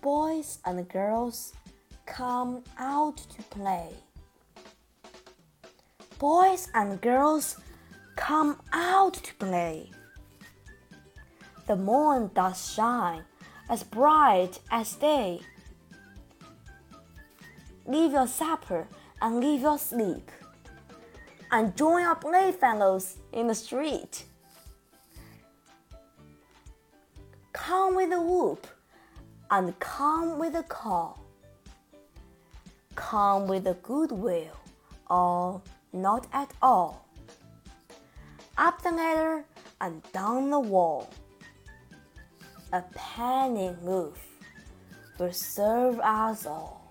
boys and girls come out to play. Boys and girls come out to play. The moon does shine as bright as day. Leave your supper and leave your sleep, and join your playfellows in the street. Come with a whoop, and come with a call. Come with a good will, or not at all. Up the ladder and down the wall. A penny move will serve us all.